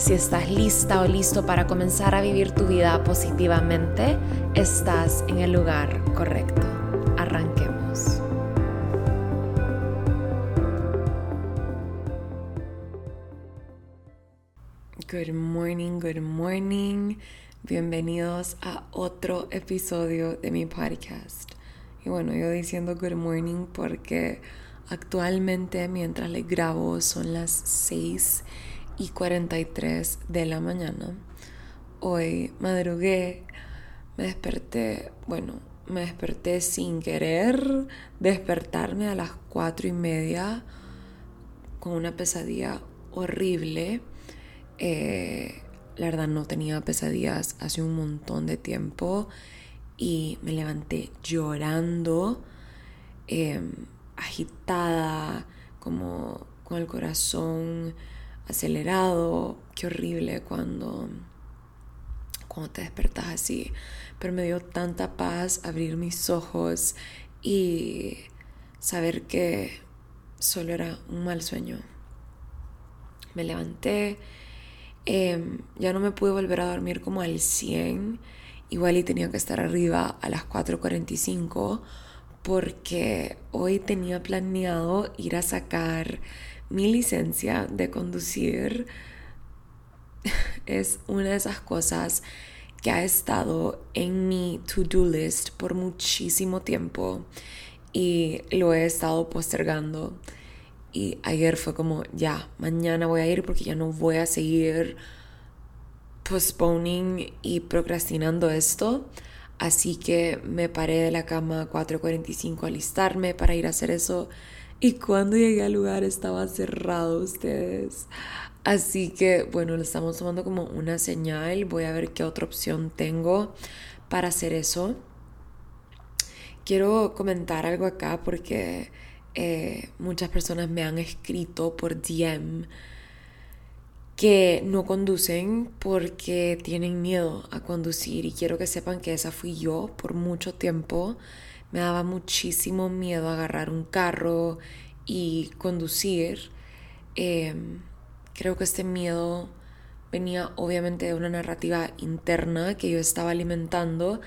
Si estás lista o listo para comenzar a vivir tu vida positivamente, estás en el lugar correcto. Arranquemos. Good morning, good morning. Bienvenidos a otro episodio de mi podcast. Y bueno, yo diciendo good morning porque actualmente mientras les grabo son las 6 y 43 de la mañana. Hoy madrugué, me desperté, bueno, me desperté sin querer despertarme a las 4 y media con una pesadilla horrible. Eh, la verdad no tenía pesadillas hace un montón de tiempo y me levanté llorando, em, agitada, como con el corazón acelerado, qué horrible cuando, cuando te despertas así. Pero me dio tanta paz abrir mis ojos y saber que solo era un mal sueño. Me levanté, em, ya no me pude volver a dormir como al 100, igual y tenía que estar arriba a las 4.45 porque hoy tenía planeado ir a sacar mi licencia de conducir es una de esas cosas que ha estado en mi to-do list por muchísimo tiempo y lo he estado postergando. Y ayer fue como, ya, mañana voy a ir porque ya no voy a seguir postponing y procrastinando esto. Así que me paré de la cama a 4.45 a alistarme para ir a hacer eso y cuando llegué al lugar estaba cerrado ustedes. Así que bueno, lo estamos tomando como una señal. Voy a ver qué otra opción tengo para hacer eso. Quiero comentar algo acá porque eh, muchas personas me han escrito por DM que no conducen porque tienen miedo a conducir y quiero que sepan que esa fui yo por mucho tiempo me daba muchísimo miedo agarrar un carro y conducir. Em, creo que este miedo venía obviamente de una narrativa interna que yo estaba alimentando,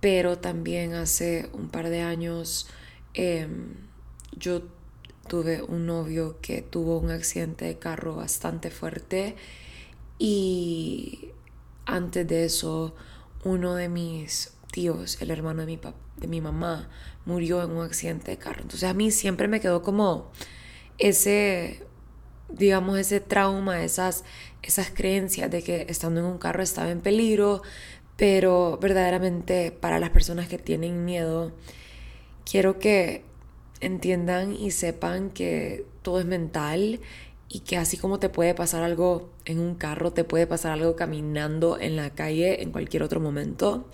pero también hace un par de años em, yo tuve un novio que tuvo un accidente de carro bastante fuerte y antes de eso uno de mis tíos, el hermano de mi, de mi mamá, murió en un accidente de carro. Entonces a mí siempre me quedó como ese, digamos, ese trauma, esas, esas creencias de que estando en un carro estaba en peligro, pero verdaderamente para las personas que tienen miedo, quiero que entiendan y sepan que todo es mental y que así como te puede pasar algo en un carro, te puede pasar algo caminando en la calle en cualquier otro momento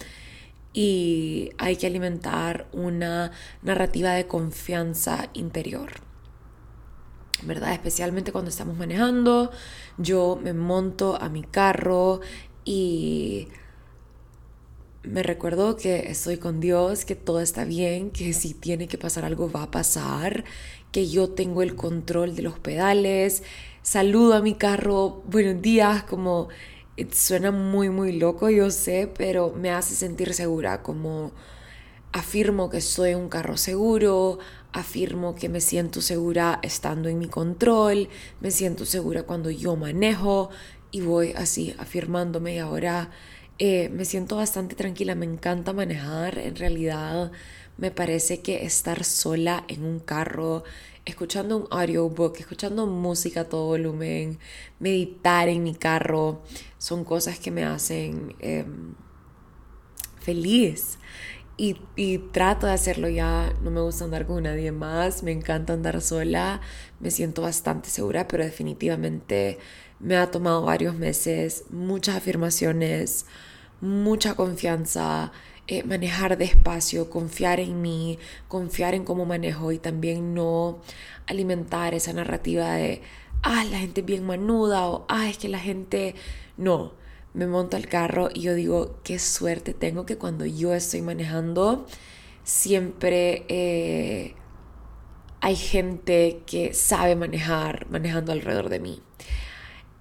y hay que alimentar una narrativa de confianza interior. ¿Verdad? Especialmente cuando estamos manejando, yo me monto a mi carro y me recuerdo que estoy con Dios, que todo está bien, que si tiene que pasar algo va a pasar, que yo tengo el control de los pedales, saludo a mi carro, buenos días, como suena muy, muy loco, yo sé, pero me hace sentir segura, como afirmo que soy un carro seguro, afirmo que me siento segura estando en mi control, me siento segura cuando yo manejo y voy así afirmándome y ahora eh, me siento bastante tranquila, me encanta manejar, en realidad me parece que estar sola en un carro escuchando un audiobook, escuchando música a todo volumen, meditar en mi carro, son cosas que me hacen em, feliz. y, y, trato de hacerlo ya. No me gusta andar con nadie más, me encanta andar sola, me siento bastante segura, pero definitivamente me ha tomado varios meses, muchas afirmaciones, mucha confianza, eh, manejar despacio, confiar en mí, confiar en cómo manejo y también no alimentar esa narrativa de, ah, la gente es bien manuda o, ah, es que la gente, no me monto al carro y yo digo, qué suerte tengo que cuando yo estoy manejando, siempre eh, hay gente que sabe manejar, manejando alrededor de mí.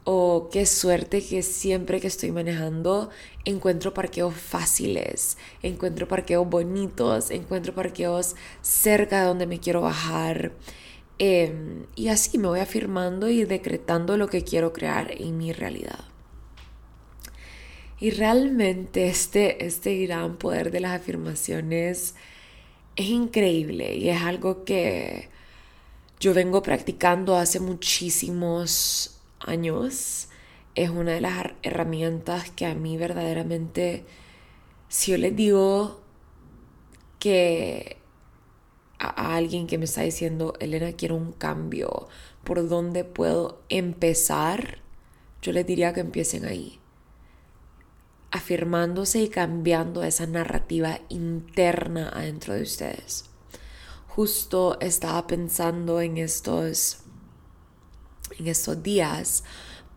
O qué suerte que siempre que estoy manejando encuentro parqueos fáciles, encuentro parqueos bonitos, encuentro parqueos cerca de donde me quiero bajar. Em, y así me voy afirmando y decretando lo que quiero crear en mi realidad. Y realmente este, este gran poder de las afirmaciones es increíble y es algo que yo vengo practicando hace muchísimos años. Es una de las herramientas que a mí verdaderamente, si yo les digo que a, alguien que me está diciendo, Elena, quiero un cambio, ¿por dónde puedo empezar? Yo les diría que empiecen ahí afirmándose y cambiando esa narrativa interna adentro de ustedes. Justo estaba pensando en estos en estos días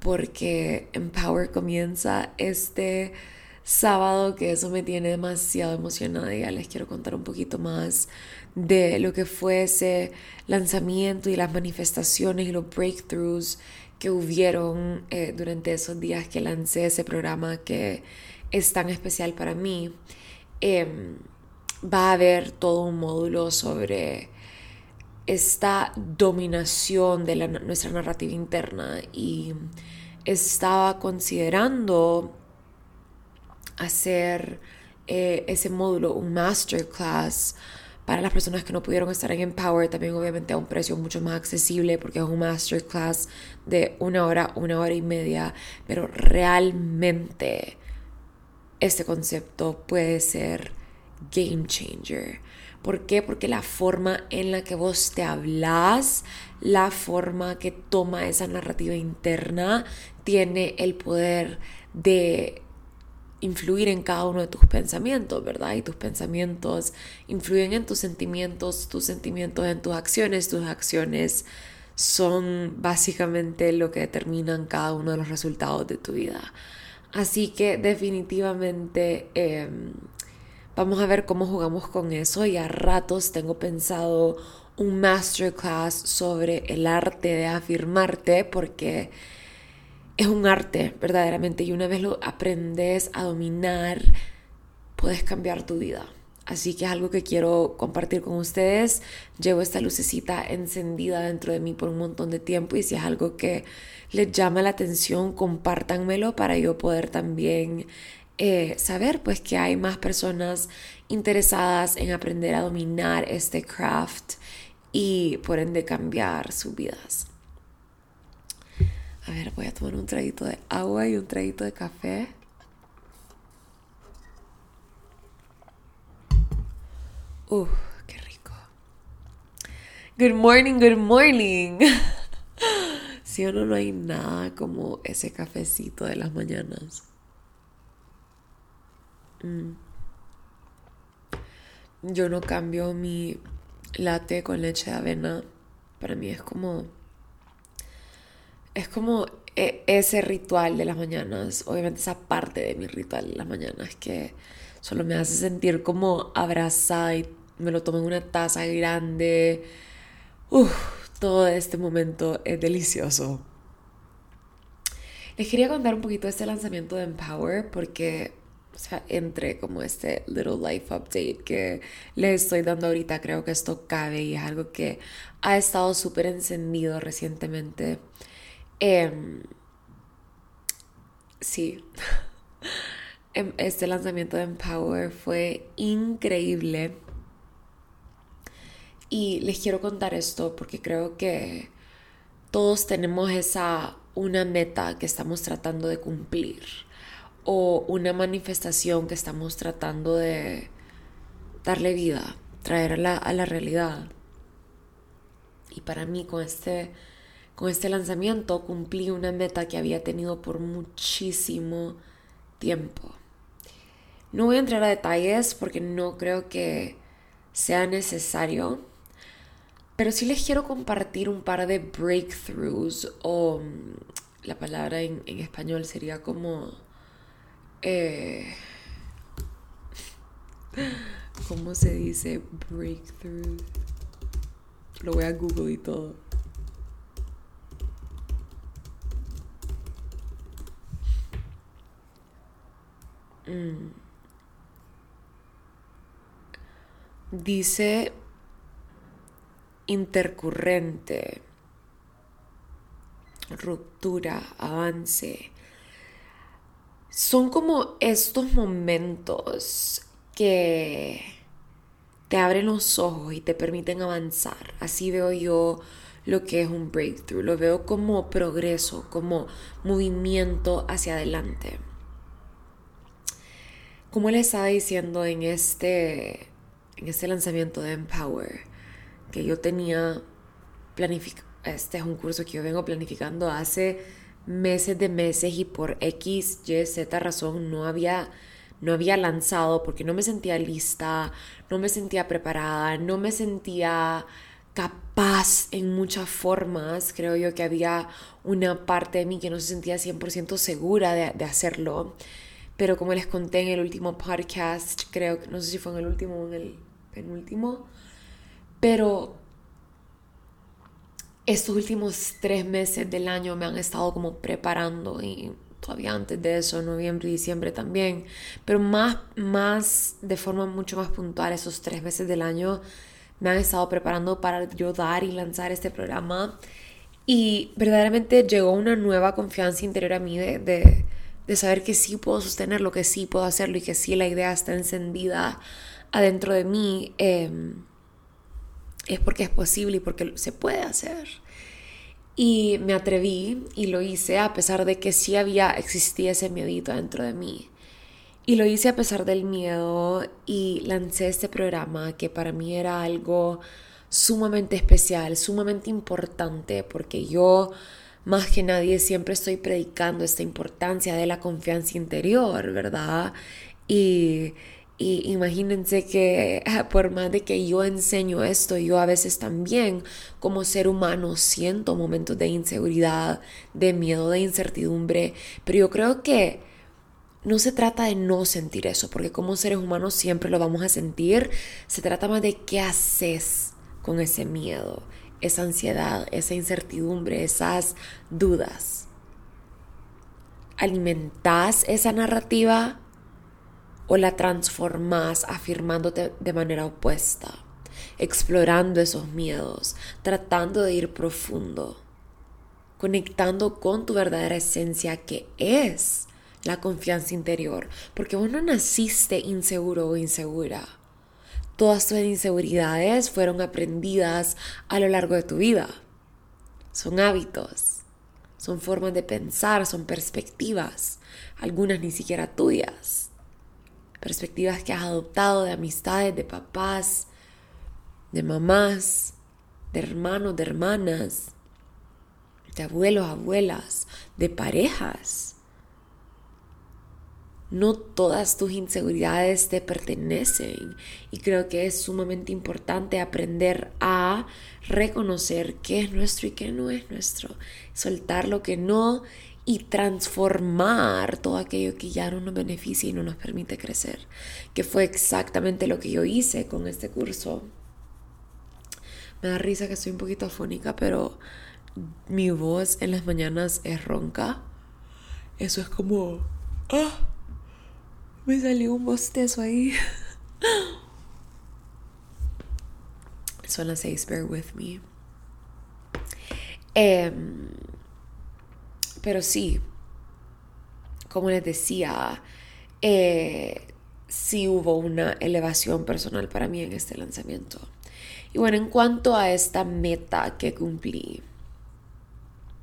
porque Empower comienza este sábado que eso me tiene demasiado emocionada y ya les quiero contar un poquito más de lo que fue ese lanzamiento y las manifestaciones y los breakthroughs que hubieron eh, durante esos días que lancé ese programa que es tan especial para mí, em, va a haber todo un módulo sobre esta dominación de nuestra narrativa interna y estaba considerando hacer eh, ese módulo, un masterclass para las personas que no pudieron estar en Empower, también obviamente a un precio mucho más accesible porque es un masterclass de una hora, una hora y media, pero realmente este concepto puede ser game changer. ¿Por qué? Porque la forma en la que vos te hablas, la forma que toma esa narrativa interna, tiene el poder de influir en cada uno de tus pensamientos, ¿verdad? Y tus pensamientos influyen en tus sentimientos, tus sentimientos en tus acciones, tus acciones son básicamente lo que determinan cada uno de los resultados de tu vida. Así que definitivamente em, vamos a ver cómo jugamos con eso y a ratos tengo pensado un masterclass sobre el arte de afirmarte porque es un arte verdaderamente y una vez lo aprendes a dominar puedes cambiar tu vida. Así que es algo que quiero compartir con ustedes. Llevo esta lucecita encendida dentro de mí por un montón de tiempo y si es algo que les llama la atención, compártanmelo para yo poder también eh, saber pues que hay más personas interesadas en aprender a dominar este craft y por ende cambiar sus vidas. A ver, voy a tomar un traguito de agua y un traguito de café. Uf, qué rico. Good morning, good morning. Si o no, no hay nada como ese cafecito de las mañanas. Mm. Yo no cambio mi latte con leche de avena. Para mí es como. Es como e, ese ritual de las mañanas. Obviamente, esa parte de mi ritual de las mañanas que solo me hace sentir como abrazada y me lo tomo en una taza grande. Uf todo este momento es delicioso. Les quería contar un poquito de este lanzamiento de Empower porque, o sea, entre como este little life update que les estoy dando ahorita, creo que esto cabe y es algo que ha estado súper encendido recientemente. Em, sí. Em, este lanzamiento de Empower fue increíble y les quiero contar esto porque creo que todos tenemos esa una meta que estamos tratando de cumplir o una manifestación que estamos tratando de darle vida, traerla a la realidad. Y para mí con este, con este lanzamiento cumplí una meta que había tenido por muchísimo tiempo. No voy a entrar a detalles porque no creo que sea necesario, pero sí les quiero compartir un par de breakthroughs o mm, la palabra en, español sería como... Eh, ¿Cómo se dice breakthrough? Lo voy a Google y todo. Mm. Dice intercurrente, ruptura, avance. Son como estos momentos que te abren los ojos y te permiten avanzar. Así veo yo lo que es un breakthrough. Lo veo como progreso, como movimiento hacia adelante. Como les estaba diciendo en este, en este lanzamiento de Empower, que yo tenía planificado, este es un curso que yo vengo planificando hace meses de meses y por X, Y, Z razón no había no había lanzado porque no me sentía lista, no me sentía preparada, no me sentía capaz en muchas formas. Creo yo que había una parte de mí que no se sentía 100% segura de, de, hacerlo. Pero como les conté en el último podcast, creo que no sé si fue en el último o en el penúltimo, pero estos últimos tres meses del año me han estado como preparando y todavía antes de eso, noviembre y diciembre también, pero más, más de forma mucho más puntual, esos tres meses del año me han estado preparando para yo dar y lanzar este programa y verdaderamente llegó una nueva confianza interior a mí de, de, saber que sí puedo sostenerlo, que sí puedo hacerlo y que sí la idea está encendida adentro de mí. Em, es porque es posible y porque se puede hacer. Y me atreví y lo hice a pesar de que sí había, existía ese miedito dentro de mí. Y lo hice a pesar del miedo y lancé este programa que para mí era algo sumamente especial, sumamente importante, porque yo más que nadie siempre estoy predicando esta importancia de la confianza interior, ¿verdad? Y y imagínense que ah, por más de que yo enseño esto, yo a veces también como ser humano siento momentos de inseguridad, de miedo, de incertidumbre, pero yo creo que no se trata de no sentir eso, porque como seres humanos siempre lo vamos a sentir, se trata más de qué haces con ese miedo, esa ansiedad, esa incertidumbre, esas dudas. ¿Alimentás esa narrativa? O la transformas afirmándote de manera opuesta, explorando esos miedos, tratando de ir profundo, conectando con tu verdadera esencia que es la confianza interior, porque vos no naciste inseguro o insegura. Todas tus inseguridades fueron aprendidas a lo largo de tu vida. Son hábitos, son formas de pensar, son perspectivas, algunas ni siquiera tuyas perspectivas que has adoptado de amistades, de papás, de mamás, de hermanos, de hermanas, de abuelos, abuelas, de parejas. No todas tus inseguridades te pertenecen y creo que es sumamente importante aprender a reconocer qué es nuestro y qué no es nuestro, soltar lo que no y transformar todo aquello que ya no nos beneficia y no nos permite crecer, que fue exactamente lo que yo hice con este curso. Me da risa que estoy un poquito afónica, pero mi voz en las mañanas es ronca. Eso es como... ¡Ah! Me salió un bostezo ahí. Son las seis, bear with me. Eh, pero sí, como les decía, eh, sí hubo una elevación personal para mí en este lanzamiento. Y bueno, en cuanto a esta meta que cumplí,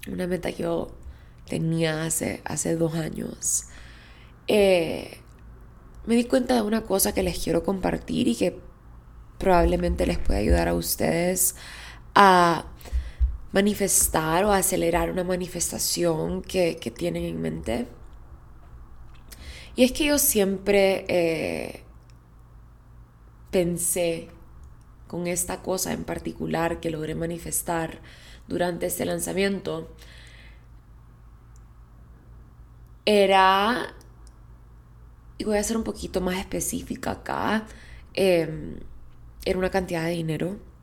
una meta que yo tenía hace, hace dos años, eh, me di cuenta de una cosa que les quiero compartir y que probablemente les pueda ayudar a ustedes a manifestar o acelerar una manifestación que, tienen en mente. Y es que yo siempre eh, pensé con esta cosa en particular que logré manifestar durante este lanzamiento, era, y voy a ser un poquito más específica acá, em, era una cantidad de dinero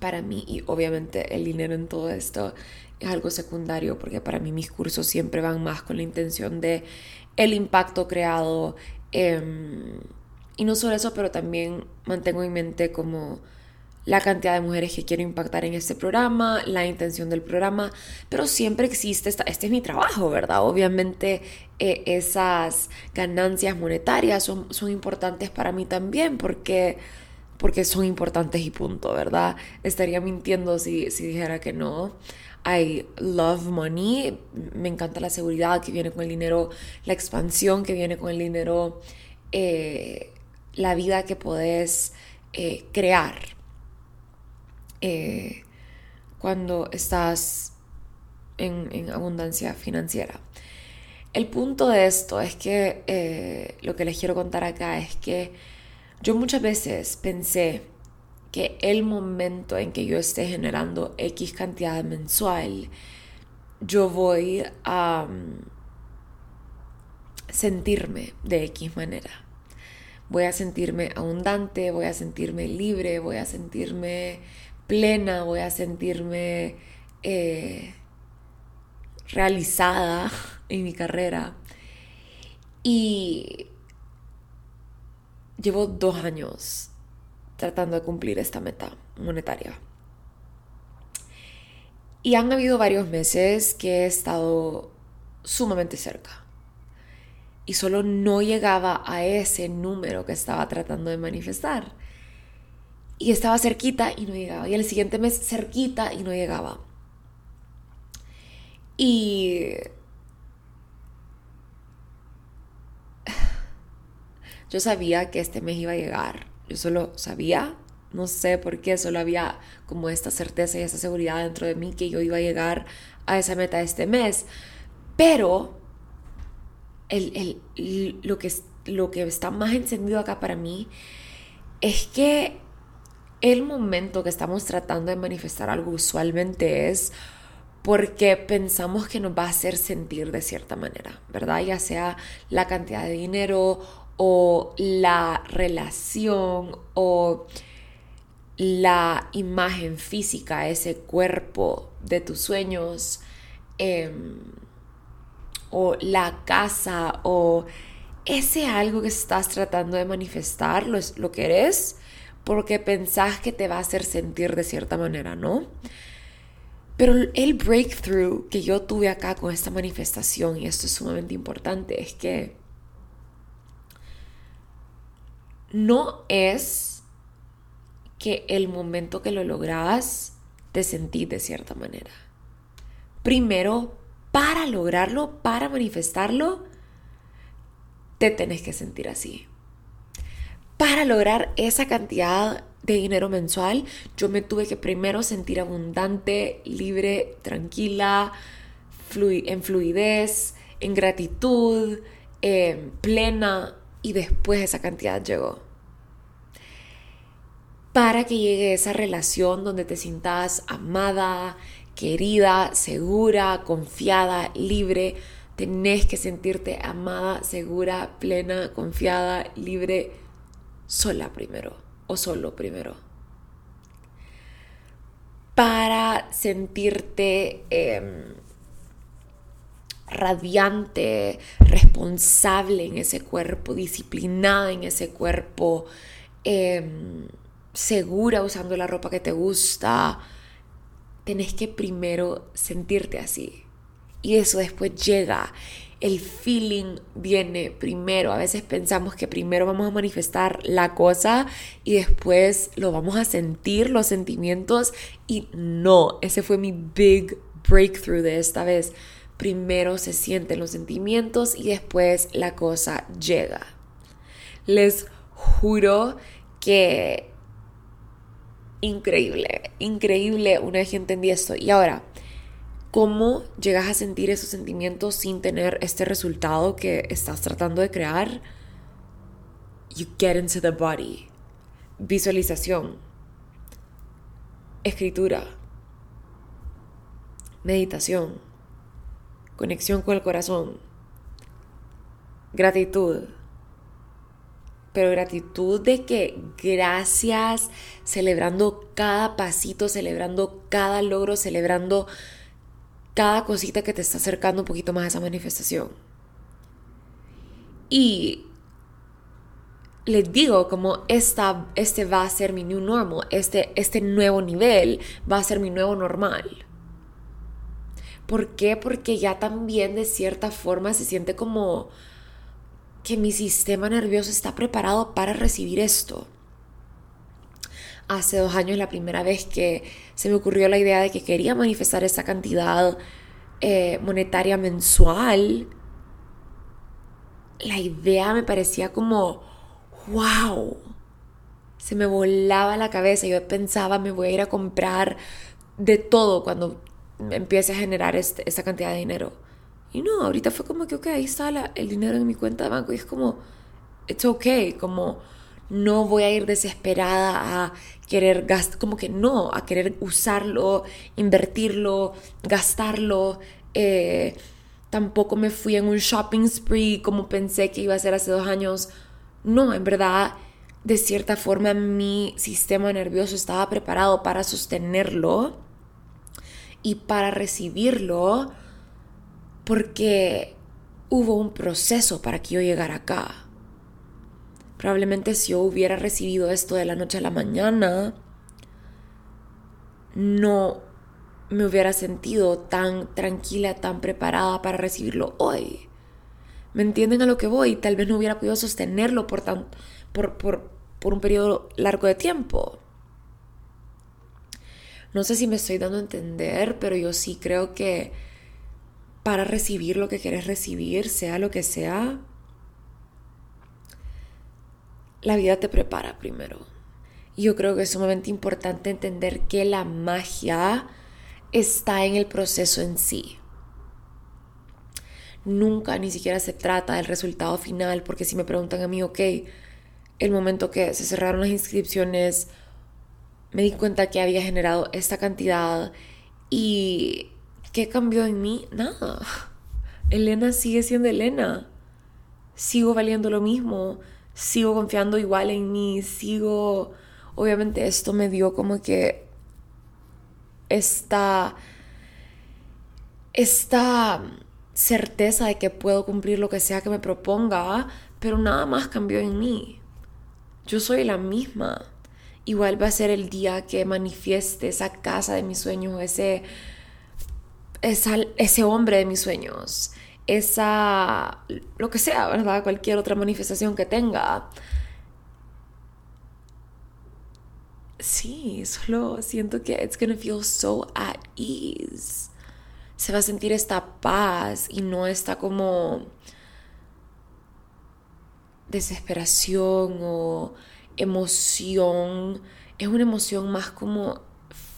para mí y obviamente el dinero en todo esto es algo secundario porque para mí mis cursos siempre van más con la intención de el impacto creado em, y no solo eso pero también mantengo en mente como la cantidad de mujeres que quiero impactar en este programa, la intención del programa, pero siempre existe, esta, este es mi trabajo, ¿verdad? Obviamente eh, esas ganancias monetarias son, son importantes para mí también porque, porque son importantes y punto, ¿verdad? Estaría mintiendo si, si dijera que no. I love money, me encanta la seguridad que viene con el dinero, la expansión que viene con el dinero, eh, la vida que podés eh, crear, eh, cuando estás en, abundancia financiera. El punto de esto es que eh, lo que les quiero contar acá es que yo muchas veces pensé que el momento en que yo esté generando X cantidad mensual, yo voy a mm, sentirme de X manera. Voy a sentirme abundante, voy a sentirme libre, voy a sentirme plena, voy a sentirme eh, realizada en mi carrera. Y llevo dos años tratando de cumplir esta meta monetaria. Y han habido varios meses que he estado sumamente cerca. Y solo no llegaba a ese número que estaba tratando de manifestar. Y estaba cerquita y no llegaba. Y el siguiente mes cerquita y no llegaba. Y yo sabía que este mes iba a llegar. Yo solo sabía, no sé por qué, solo había como esta certeza y esa seguridad dentro de mí que yo iba a llegar a esa meta este mes. Pero el, lo, que, lo que está más encendido acá para mí es que el momento que estamos tratando de manifestar algo usualmente es porque pensamos que nos va a hacer sentir de cierta manera, ¿verdad? Ya sea la cantidad de dinero o la relación o la imagen física, ese cuerpo de tus sueños, em, o la casa, o ese algo que estás tratando de manifestar, lo, lo que eres, porque pensás que te va a hacer sentir de cierta manera, ¿no? Pero el breakthrough que yo tuve acá con esta manifestación, y esto es sumamente importante, es que no es que el momento que lo logras te sentís de cierta manera. Primero, para lograrlo, para manifestarlo, te tenés que sentir así para lograr esa cantidad de dinero mensual, yo me tuve que primero sentir abundante, libre, tranquila, en fluidez, en gratitud, plena, y después esa cantidad llegó. Para que llegue esa relación donde te sientas amada, querida, segura, confiada, libre, tenés que sentirte amada, segura, plena, confiada, libre, sola primero o solo primero. Para sentirte em, radiante, responsable en ese cuerpo, disciplinada en ese cuerpo, em, segura usando la ropa que te gusta, tenés que primero sentirte así. Y eso después llega el feeling viene primero. A veces pensamos que primero vamos a manifestar la cosa y después lo vamos a sentir, los sentimientos. Y no, ese fue mi big breakthrough de esta vez. Primero se sienten los sentimientos y después la cosa llega. Les juro que increíble, increíble una vez que entendí esto. Y ahora, ¿cómo llegas a sentir esos sentimientos sin tener este resultado que estás tratando de crear? You get into the body. Visualización. Escritura. Meditación. Conexión con el corazón. Gratitud pero gratitud de que gracias, celebrando cada pasito, celebrando cada logro, celebrando cada cosita que te está acercando un poquito más a esa manifestación. Y les digo como esta, este va a ser mi new normal, este, este nuevo nivel va a ser mi nuevo normal. ¿Por qué? Porque ya también de cierta forma se siente como que mi sistema nervioso está preparado para recibir esto. Hace dos años la primera vez que se me ocurrió la idea de que quería manifestar esa cantidad eh, monetaria mensual, la idea me parecía como, wow, se me volaba la cabeza. Yo pensaba, me voy a ir a comprar de todo cuando empiece a generar este, esta cantidad de dinero. Y no, ahorita fue como que, ok, ahí está el dinero en mi cuenta de banco. Y es como, it's okay, como no voy a ir desesperada a querer gastar, como que no, a querer usarlo, invertirlo, gastarlo. Eh, tampoco me fui en un shopping spree como pensé que iba a ser hace dos años. No, en verdad, de cierta forma mi sistema nervioso estaba preparado para sostenerlo y para recibirlo porque hubo un proceso para que yo llegara acá. Probablemente si yo hubiera recibido esto de la noche a la mañana, no me hubiera sentido tan tranquila, tan preparada para recibirlo hoy. ¿Me entienden a lo que voy? Tal vez no hubiera podido sostenerlo por, tan, por, por, por un periodo largo de tiempo. No sé si me estoy dando a entender, pero yo sí creo que para recibir lo que quieres recibir, sea lo que sea, la vida te prepara primero. Y yo creo que es sumamente importante entender que la magia está en el proceso en sí. Nunca ni siquiera se trata del resultado final, porque si me preguntan a mí, ok, el momento que se cerraron las inscripciones, me di cuenta que había generado esta cantidad y ¿Qué cambió en mí? Nada. Elena sigue siendo Elena. Sigo valiendo lo mismo. Sigo confiando igual en mí. Sigo... Obviamente esto me dio como que esta... Esta certeza de que puedo cumplir lo que sea que me proponga, pero nada más cambió en mí. Yo soy la misma. Igual va a ser el día que manifieste esa casa de mis sueños, ese ese hombre de mis sueños, esa, lo que sea, ¿verdad? Cualquier otra manifestación que tenga. Sí, solo siento que it's gonna feel so at ease. Se va a sentir esta paz y no esta como desesperación o emoción. Es una emoción más como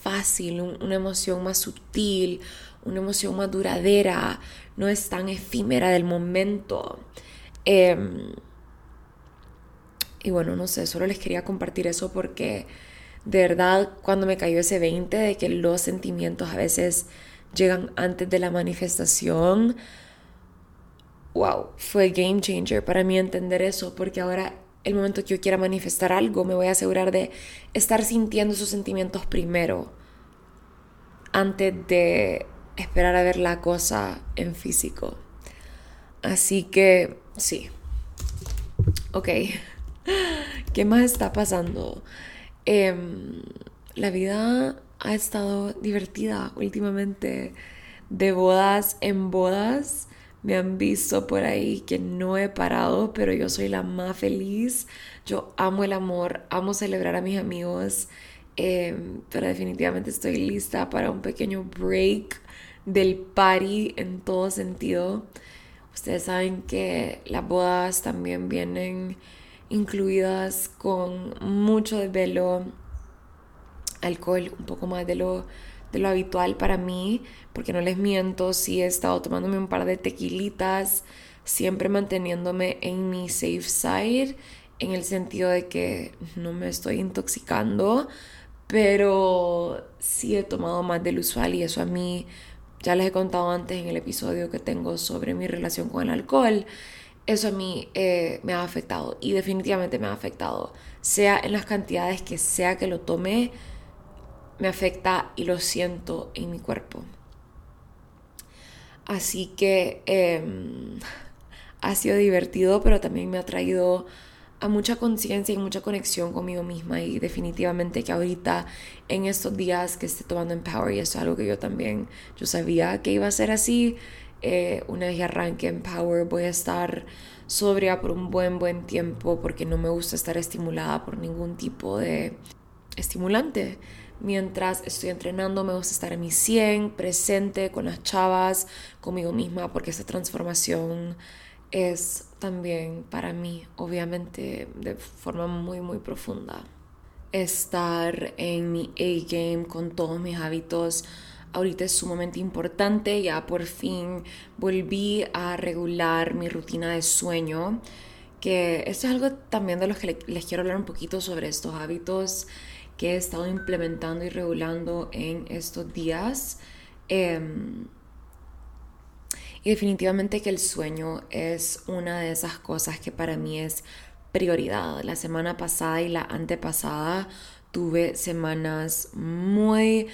fácil, una emoción más sutil, una emoción más duradera, no es tan efímera del momento. Em, y bueno, no sé, solo les quería compartir eso porque de verdad cuando me cayó ese 20 de que los sentimientos a veces llegan antes de la manifestación, wow, fue game changer para mí entender eso porque ahora el momento que yo quiera manifestar algo me voy a asegurar de estar sintiendo esos sentimientos primero antes de esperar a ver la cosa en físico. Así que sí. Ok. ¿Qué más está pasando? Em, la vida ha estado divertida últimamente. De bodas en bodas. Me han visto por ahí que no he parado, pero yo soy la más feliz. Yo amo el amor, amo celebrar a mis amigos, em, pero definitivamente estoy lista para un pequeño break del party en todo sentido. Ustedes saben que las bodas también vienen incluidas con mucho desvelo, alcohol, un poco más de lo, de lo habitual para mí, porque no les miento, sí he estado tomándome un par de tequilitas, siempre manteniéndome en mi safe side, en el sentido de que no me estoy intoxicando, pero sí he tomado más del usual y eso a mí, ya les he contado antes en el episodio que tengo sobre mi relación con el alcohol, eso a mí eh, me ha afectado y definitivamente me ha afectado, sea en las cantidades que sea que lo tome, me afecta y lo siento en mi cuerpo. Así que em, ha sido divertido, pero también me ha traído a mucha conciencia y mucha conexión conmigo misma y definitivamente que ahorita en estos días que esté tomando Empower y eso es algo que yo también yo sabía que iba a ser así eh, una vez que arranque Empower voy a estar sobria por un buen buen tiempo porque no me gusta estar estimulada por ningún tipo de estimulante mientras estoy entrenando me gusta estar en mi 100 presente con las chavas conmigo misma porque esa transformación es también para mí, obviamente, de forma muy, muy profunda. Estar en mi A-game con todos mis hábitos ahorita es sumamente importante. Ya por fin volví a regular mi rutina de sueño. Que esto es algo también de los que les quiero hablar un poquito sobre estos hábitos que he estado implementando y regulando en estos días. Em, y definitivamente que el sueño es una de esas cosas que para mí es prioridad. La semana pasada y la antepasada tuve semanas muy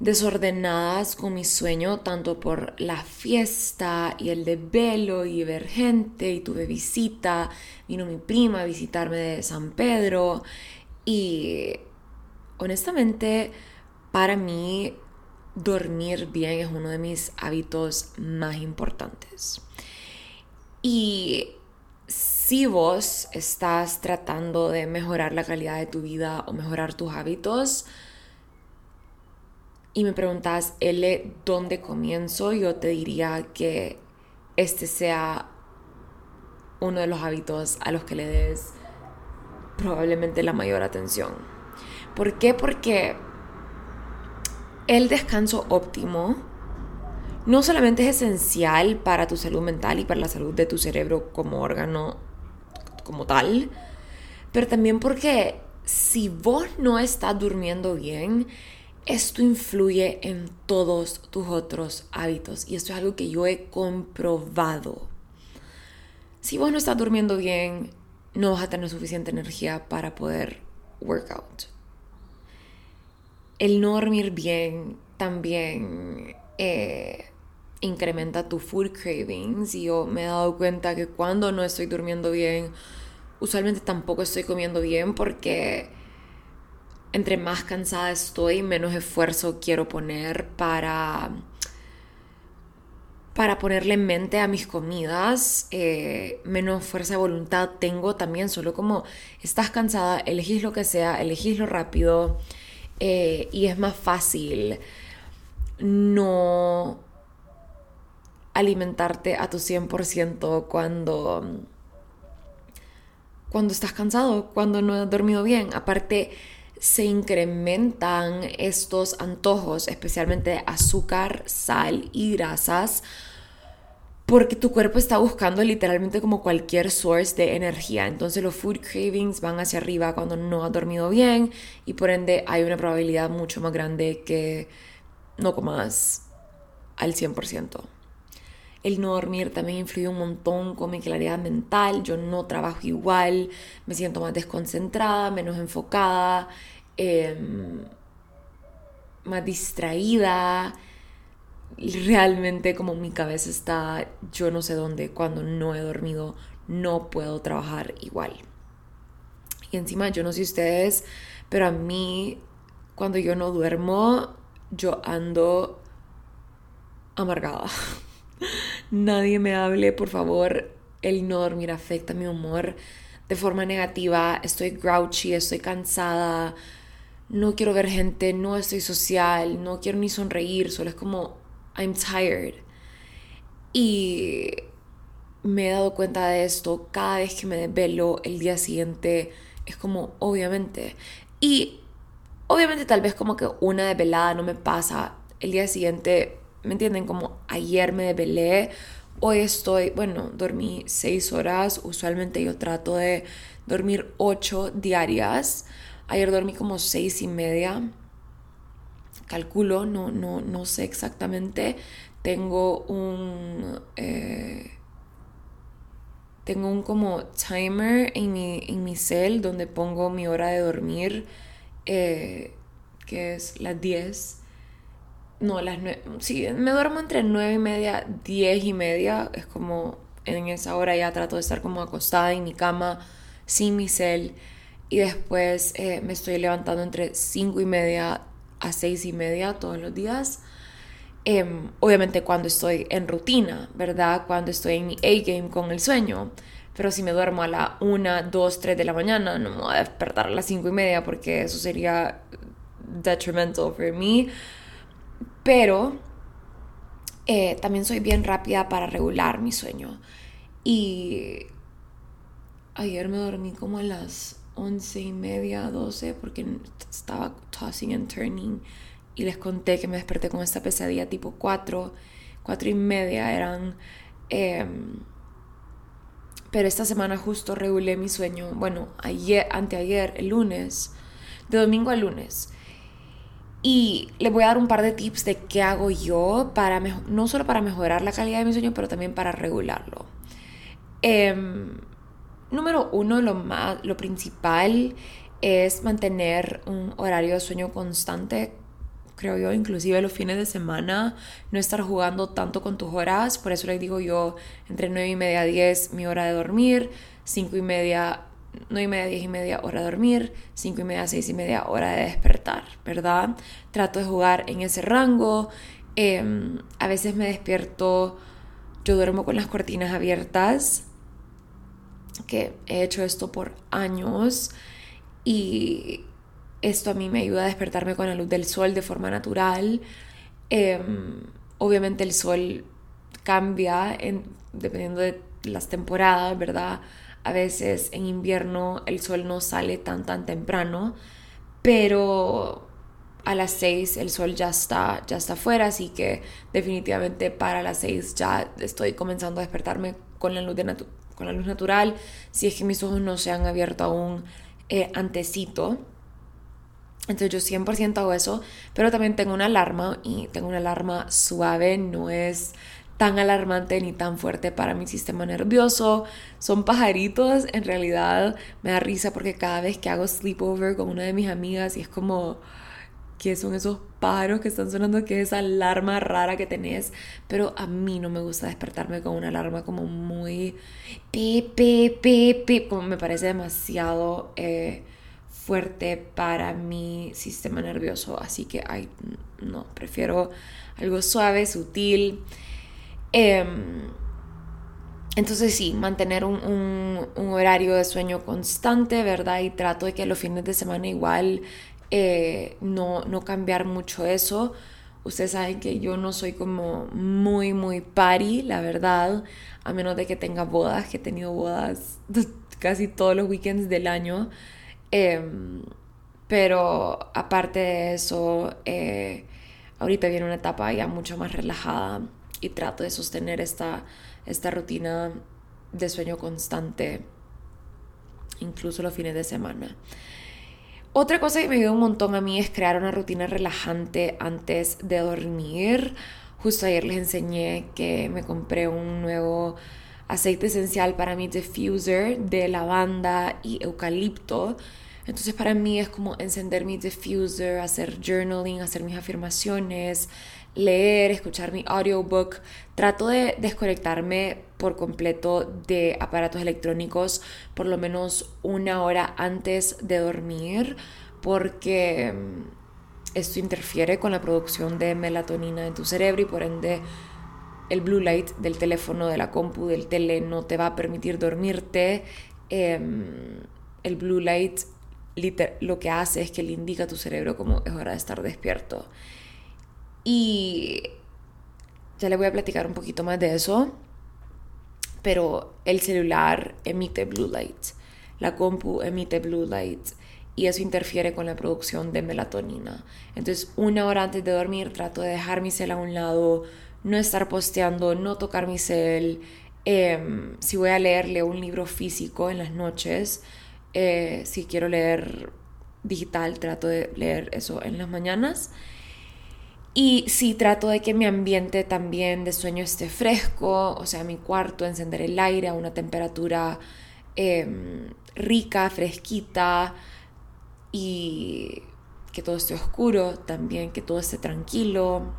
desordenadas con mi sueño, tanto por la fiesta y el de velo y ver gente, y tuve visita, vino mi prima a visitarme de San Pedro, y honestamente para mí dormir bien es uno de mis hábitos más importantes. Y si vos estás tratando de mejorar la calidad de tu vida o mejorar tus hábitos, y me preguntas, L, ¿dónde comienzo? Yo te diría que este sea uno de los hábitos a los que le des probablemente la mayor atención. ¿Por qué? Porque el descanso óptimo no solamente es esencial para tu salud mental y para la salud de tu cerebro como órgano como tal, pero también porque si vos no estás durmiendo bien, esto influye en todos tus otros hábitos y esto es algo que yo he comprobado. Si vos no estás durmiendo bien, no vas a tener suficiente energía para poder workout el no dormir bien también eh, incrementa tu food cravings. Y yo me he dado cuenta que cuando no estoy durmiendo bien, usualmente tampoco estoy comiendo bien porque entre más cansada estoy, menos esfuerzo quiero poner para para ponerle en mente a mis comidas, eh, menos fuerza de voluntad tengo también, solo como estás cansada, elegís lo que sea, elegís lo rápido, eh, y es más fácil no alimentarte a tu 100% cuando cuando estás cansado, cuando no has dormido bien. Aparte, se incrementan estos antojos, especialmente azúcar, sal y grasas, porque tu cuerpo está buscando literalmente como cualquier source de energía. Entonces los food cravings van hacia arriba cuando no has dormido bien y por ende hay una probabilidad mucho más grande que no comas al 100%. El no dormir también influye un montón con mi claridad mental. Yo no trabajo igual, me siento más desconcentrada, menos enfocada, em, más distraída realmente como mi cabeza está, yo no sé dónde, cuando no he dormido, no puedo trabajar igual. Y encima, yo no sé ustedes, pero a mí, cuando yo no duermo, yo ando amargada. Nadie me hable, por favor. El no dormir afecta mi humor de forma negativa. Estoy grouchy, estoy cansada. No quiero ver gente, no estoy social, no quiero ni sonreír. Solo es como I'm tired. Y me he dado cuenta de esto cada vez que me desvelo el día siguiente. Es como, obviamente. Y obviamente tal vez como que una desvelada no me pasa. El día siguiente, ¿me entienden? Como ayer me desvelé. Hoy estoy, bueno, dormí seis horas. Usualmente yo trato de dormir ocho diarias. Ayer dormí como seis y media. Calculo, no, no, no sé exactamente. Tengo un... Eh, tengo un como timer en mi, en mi cel donde pongo mi hora de dormir, eh, que es las 10. No, las 9. Sí, me duermo entre 9 y media, 10 y media. Es como en esa hora ya trato de estar como acostada en mi cama, sin mi cel. Y después eh, me estoy levantando entre 5 y media a 6 y media todos los días. Em, obviamente cuando estoy en rutina, ¿verdad? Cuando estoy en mi A-game con el sueño. Pero si me duermo a la 1, 2, 3 de la mañana, no me voy a despertar a las 5 y media porque eso sería detrimental for me. Pero eh, también soy bien rápida para regular mi sueño. Y ayer me dormí como a las 11 y media, 12 porque estaba tossing and turning y les conté que me desperté con esta pesadilla tipo 4, 4 y media eran... Em, pero esta semana justo regulé mi sueño, bueno, ayer, anteayer, el lunes, de domingo a lunes. Y les voy a dar un par de tips de qué hago yo para no solo para mejorar la calidad de mi sueño, pero también para regularlo. Em, número uno, lo, más, lo principal es mantener un horario de sueño constante creo yo, inclusive los fines de semana, no estar jugando tanto con tus horas. Por eso les digo yo, entre 9 y media, 10, mi hora de dormir, 5 y media, 9 y media, 10 y media, hora de dormir, 5 y media, 6 y media, hora de despertar, ¿verdad? Trato de jugar en ese rango. Em, a veces me despierto, yo duermo con las cortinas abiertas, que he hecho esto por años y esto a mí me ayuda a despertarme con la luz del sol de forma natural. Em, obviamente el sol cambia dependiendo de las temporadas, ¿verdad? A veces en invierno el sol no sale tan tan temprano, pero a las 6 el sol ya está ya está así que definitivamente para las 6 ya estoy comenzando a despertarme con la luz de con la luz natural, si es que mis ojos no se han abierto aún eh, antecito. Entonces yo 100% hago eso, pero también tengo una alarma y tengo una alarma suave, no es tan alarmante ni tan fuerte para mi sistema nervioso. Son pajaritos, en realidad me da risa porque cada vez que hago sleepover con una de mis amigas y es como que son esos pájaros que están sonando, que es esa alarma rara que tenés, pero a mí no me gusta despertarme con una alarma como muy pi, pi, pi, pi, como me parece demasiado... Eh, fuerte para mi sistema nervioso, así que ay, no, prefiero algo suave, sutil. Em, entonces sí, mantener un, un, horario de sueño constante, ¿verdad? Y trato de que los fines de semana igual eh, no, no cambiar mucho eso. Ustedes saben que yo no soy como muy, muy party, la verdad, a menos de que tenga bodas, que he tenido bodas casi todos los weekends del año. Em, pero aparte de eso, eh, ahorita viene una etapa ya mucho más relajada y trato de sostener esta, esta rutina de sueño constante, incluso los fines de semana. Otra cosa que me ayuda un montón a mí es crear una rutina relajante antes de dormir. Justo ayer les enseñé que me compré un nuevo aceite esencial para mi diffuser de lavanda y eucalipto entonces para mí es como encender mi diffuser, hacer journaling, hacer mis afirmaciones, leer, escuchar mi audiobook. Trato de desconectarme por completo de aparatos electrónicos por lo menos una hora antes de dormir porque mm, esto interfiere con la producción de melatonina en tu cerebro y por ende el blue light del teléfono, de la compu, del tele no te va a permitir dormirte. Em, el blue light lo que hace es que le indica a tu cerebro como es hora de estar despierto. Y ya le voy a platicar un poquito más de eso. pero el celular emite blue light, la compu emite blue light y eso interfiere con la producción de melatonina. Entonces, una hora antes de dormir trato de dejar mi cel a un lado, no estar posteando, no tocar mi cel. Em, si voy a leerle un libro físico en las noches, eh, si quiero leer digital, trato de leer eso en las mañanas. Y sí, trato de que mi ambiente también de sueño esté fresco, o sea, mi cuarto, encender el aire a una temperatura em, rica, fresquita y que todo esté oscuro, también que todo esté tranquilo,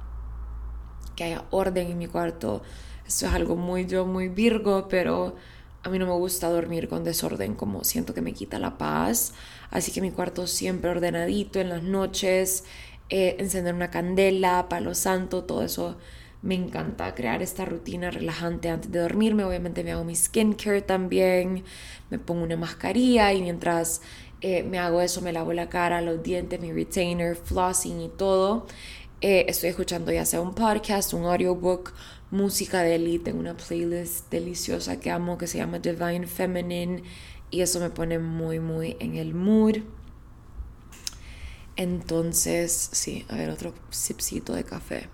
que haya orden en mi cuarto. Esto es algo muy yo, muy virgo, pero a mí no me gusta dormir con desorden, como siento que me quita la paz. Así que mi cuarto siempre ordenadito en las noches, eh, encender una candela, palo santo, todo eso me encanta. Crear esta rutina relajante antes de dormirme. Obviamente me hago mi skincare también, me pongo una mascarilla y mientras eh, me hago eso, me lavo la cara, los dientes, mi retainer, flossing y todo. Eh, estoy escuchando ya sea un podcast, un audiobook, música de elite, tengo una playlist deliciosa que amo que se llama Divine Feminine y eso me pone muy muy en el mood. Entonces, sí, a ver, otro sipcito de café.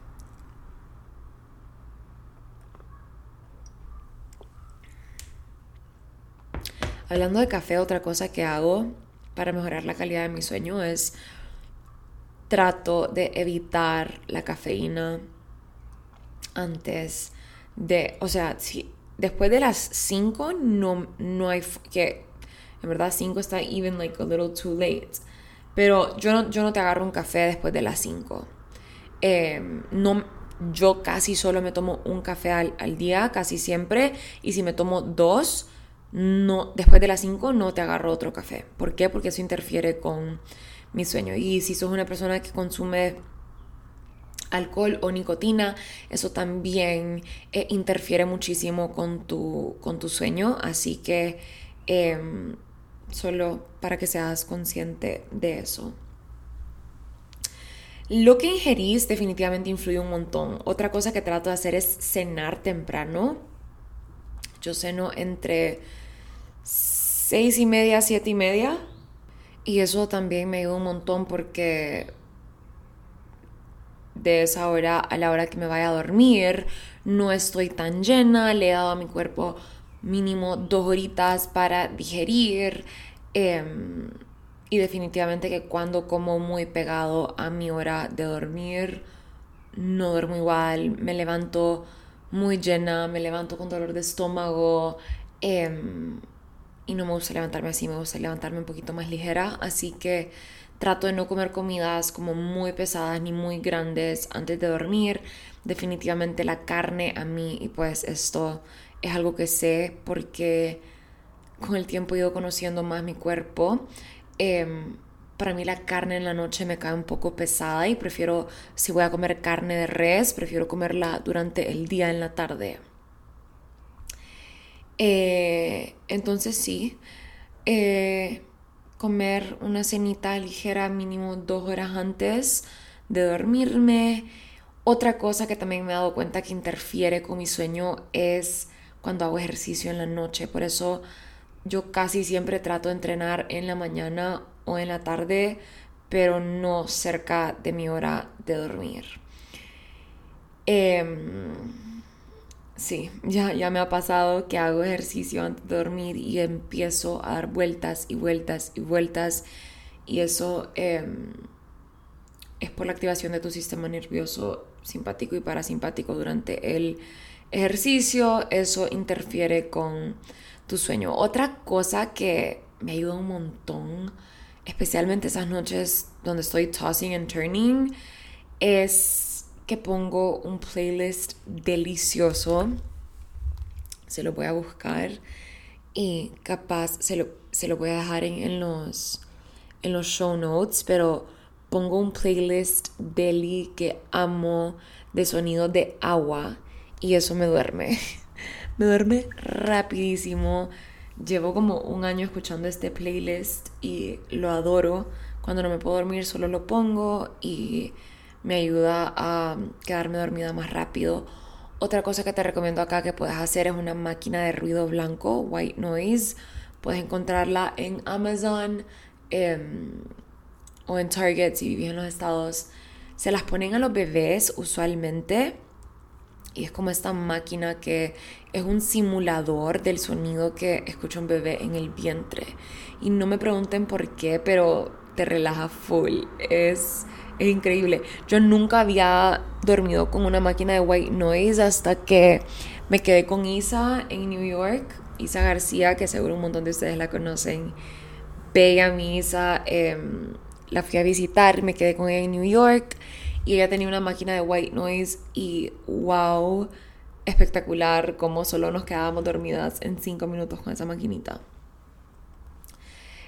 Hablando de café, otra cosa que hago para mejorar la calidad de mi sueño es trato de evitar la cafeína antes de, o sea, si después de las 5 no, no hay que en verdad 5 está even like a little too late pero yo no, yo no te agarro un café después de las 5. Em, no, yo casi solo me tomo un café al, día, casi siempre. Y si me tomo dos, no, después de las 5 no te agarro otro café. ¿Por qué? Porque eso interfiere con mi sueño. Y si sos una persona que consume alcohol o nicotina, eso también eh, interfiere muchísimo con tu, con tu sueño. Así que... Em, solo para que seas consciente de eso. Lo que ingerís definitivamente influye un montón. Otra cosa que trato de hacer es cenar temprano. Yo ceno entre seis y media, siete y media. Y eso también me ayuda un montón porque de esa hora a la hora que me vaya a dormir no estoy tan llena, le he dado a mi cuerpo mínimo dos horitas para digerir. Em, y definitivamente que cuando como muy pegado a mi hora de dormir, no duermo igual, me levanto muy llena, me levanto con dolor de estómago. Em, y no me gusta levantarme así, me gusta levantarme un poquito más ligera. Así que trato de no comer comidas como muy pesadas ni muy grandes antes de dormir. Definitivamente la carne a mí, y pues esto es algo que sé porque con el tiempo he ido conociendo más mi cuerpo. Em, para mí la carne en la noche me cae un poco pesada y prefiero, si voy a comer carne de res, prefiero comerla durante el día en la tarde. Eh, entonces sí, eh, comer una cenita ligera mínimo dos horas antes de dormirme. Otra cosa que también me he dado cuenta que interfiere con mi sueño es cuando hago ejercicio en la noche. Por eso yo casi siempre trato de entrenar en la mañana o en la tarde, pero no cerca de mi hora de dormir. Em, sí, ya, ya me ha pasado que hago ejercicio antes de dormir y empiezo a dar vueltas y vueltas y vueltas y eso em, es por la activación de tu sistema nervioso simpático y parasimpático durante el ejercicio, eso interfiere con tu sueño. Otra cosa que me ayuda un montón, especialmente esas noches donde estoy tossing and turning, es que pongo un playlist delicioso. Se lo voy a buscar y capaz se lo, se lo voy a dejar en, los, en los show notes, pero pongo un playlist deli que amo de sonido de agua y eso me duerme. me duerme rapidísimo. Llevo como un año escuchando este playlist y lo adoro. Cuando no me puedo dormir solo lo pongo y me ayuda a quedarme dormida más rápido. Otra cosa que te recomiendo acá que puedes hacer es una máquina de ruido blanco, white noise. Puedes encontrarla en Amazon em, o en Target si vives en los estados. Se las ponen a los bebés usualmente. Y es como esta máquina que es un simulador del sonido que escucha un bebé en el vientre. Y no me pregunten por qué, pero te relaja full. Es, es increíble. Yo nunca había dormido con una máquina de white noise hasta que me quedé con Isa en New York. Isa García, que seguro un montón de ustedes la conocen. Bella mi Isa. Em, la fui a visitar, me quedé con ella en New York y ella tenía una máquina de white noise y wow, espectacular como solo nos quedábamos dormidas en cinco minutos con esa maquinita.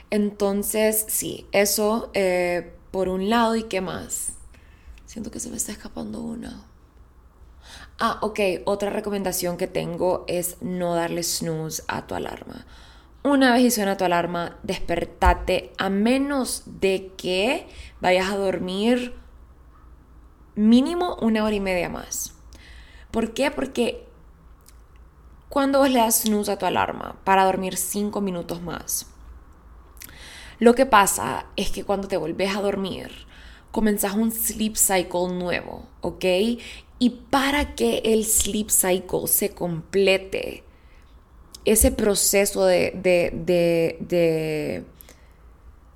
Entonces, sí, eso eh, por un lado y qué más. Siento que se me está escapando una. Ah, ok, otra recomendación que tengo es no darle snooze a tu alarma. Una vez y suena tu alarma, despertate a menos de que vayas a dormir mínimo una hora y media más. ¿Por qué? Porque cuando vos le das snooze a tu alarma para dormir cinco minutos más, lo que pasa es que cuando te volvés a dormir, comenzás un sleep cycle nuevo, ¿ok? Y para que el sleep cycle se complete, ese proceso de, de, de, de,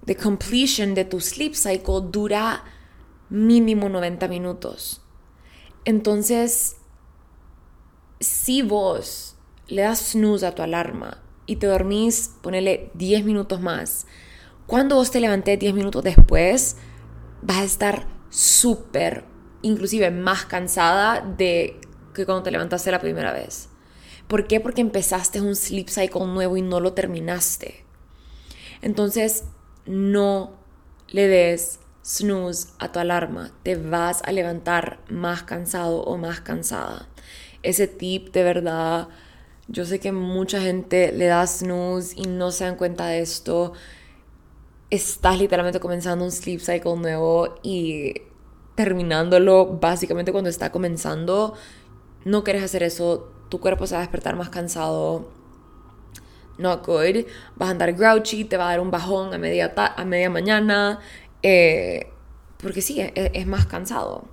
de completion de tu sleep cycle dura mínimo 90 minutos. Entonces, si vos le das snooze a tu alarma y te dormís, ponele 10 minutos más, cuando vos te levantes 10 minutos después, vas a estar súper, inclusive más cansada de que cuando te levantaste la primera vez. ¿Por qué? Porque empezaste un sleep cycle nuevo y no lo terminaste. Entonces, no le des snooze a tu alarma. Te vas a levantar más cansado o más cansada. Ese tip de verdad, yo sé que mucha gente le da snooze y no se dan cuenta de esto. Estás literalmente comenzando un sleep cycle nuevo y terminándolo básicamente cuando está comenzando, no quieres hacer eso, tu cuerpo se va a despertar más cansado, not good, vas a andar grouchy, te va a dar un bajón a media, a media mañana, eh, porque sí, es, es, más cansado.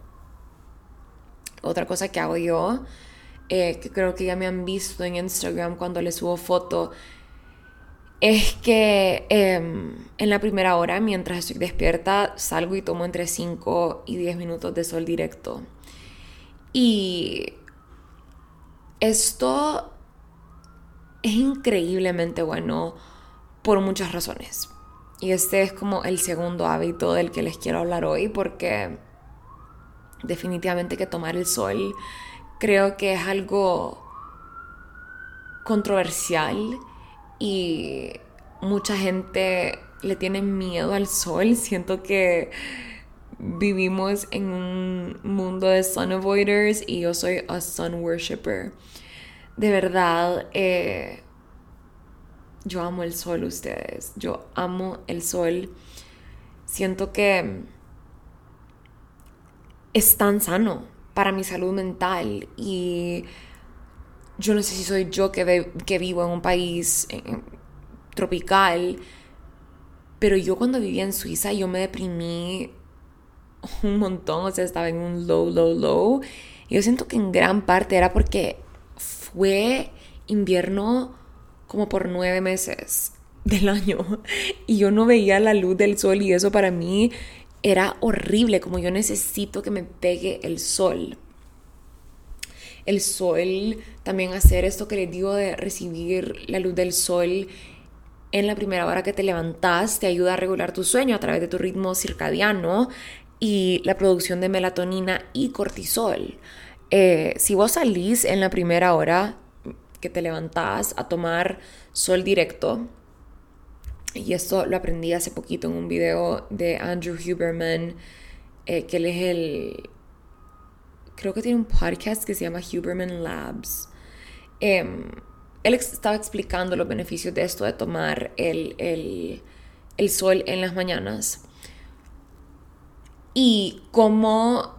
Otra cosa que hago yo, eh, que creo que ya me han visto en Instagram cuando les subo foto, es que em, en la primera hora, mientras estoy despierta, salgo y tomo entre 5 y 10 minutos de sol directo. Y esto es increíblemente bueno por muchas razones. Y este es como el segundo hábito del que les quiero hablar hoy porque definitivamente que tomar el sol creo que es algo controversial y mucha gente le tiene miedo al sol. Siento que vivimos en un mundo de sun avoiders y yo soy a sun worshipper. De verdad, eh, yo amo el sol, ustedes. Yo amo el sol. Siento que es tan sano para mi salud mental y yo no sé si soy yo que, que vivo en un país tropical, pero yo cuando vivía en Suiza yo me deprimí un montón, o sea, estaba en un low, low, low. Y yo siento que en gran parte era porque fue invierno como por nueve meses del año y yo no veía la luz del sol y eso para mí era horrible, como yo necesito que me pegue el sol el sol, también hacer esto que les digo de recibir la luz del sol en la primera hora que te levantas, te ayuda a regular tu sueño a través de tu ritmo circadiano y la producción de melatonina y cortisol. Eh, si vos salís en la primera hora que te levantás a tomar sol directo, y esto lo aprendí hace poquito en un video de Andrew Huberman, eh, que él es el, creo que tiene un podcast que se llama Huberman Labs. Em, él estaba explicando los beneficios de esto de tomar el, el, el sol en las mañanas y cómo